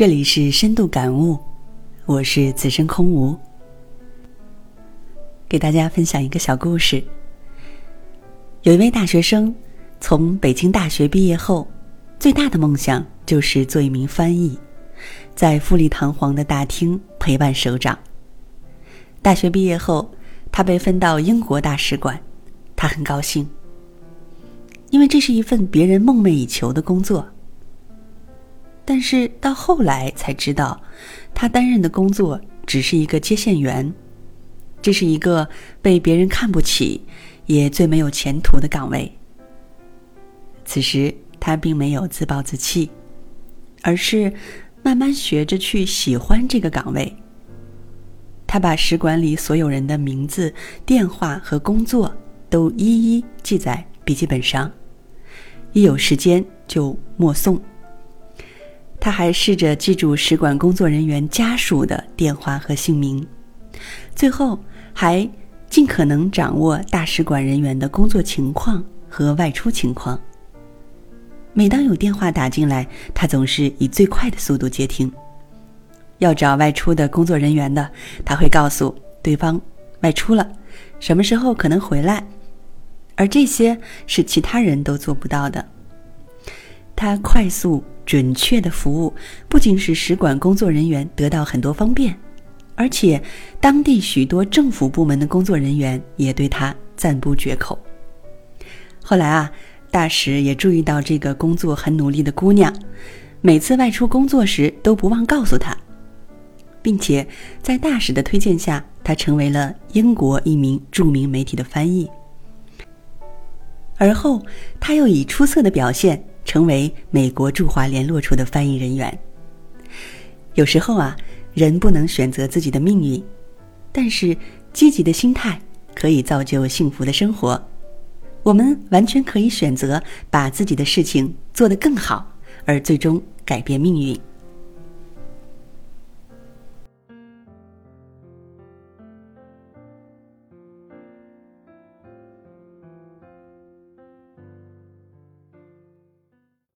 这里是深度感悟，我是此生空无。给大家分享一个小故事。有一位大学生从北京大学毕业后，最大的梦想就是做一名翻译，在富丽堂皇的大厅陪伴首长。大学毕业后，他被分到英国大使馆，他很高兴，因为这是一份别人梦寐以求的工作。但是到后来才知道，他担任的工作只是一个接线员，这是一个被别人看不起，也最没有前途的岗位。此时他并没有自暴自弃，而是慢慢学着去喜欢这个岗位。他把使馆里所有人的名字、电话和工作都一一记在笔记本上，一有时间就默诵。他还试着记住使馆工作人员家属的电话和姓名，最后还尽可能掌握大使馆人员的工作情况和外出情况。每当有电话打进来，他总是以最快的速度接听。要找外出的工作人员的，他会告诉对方外出了，什么时候可能回来，而这些是其他人都做不到的。他快速。准确的服务不仅使使馆工作人员得到很多方便，而且当地许多政府部门的工作人员也对他赞不绝口。后来啊，大使也注意到这个工作很努力的姑娘，每次外出工作时都不忘告诉她，并且在大使的推荐下，她成为了英国一名著名媒体的翻译。而后，他又以出色的表现。成为美国驻华联络处的翻译人员。有时候啊，人不能选择自己的命运，但是积极的心态可以造就幸福的生活。我们完全可以选择把自己的事情做得更好，而最终改变命运。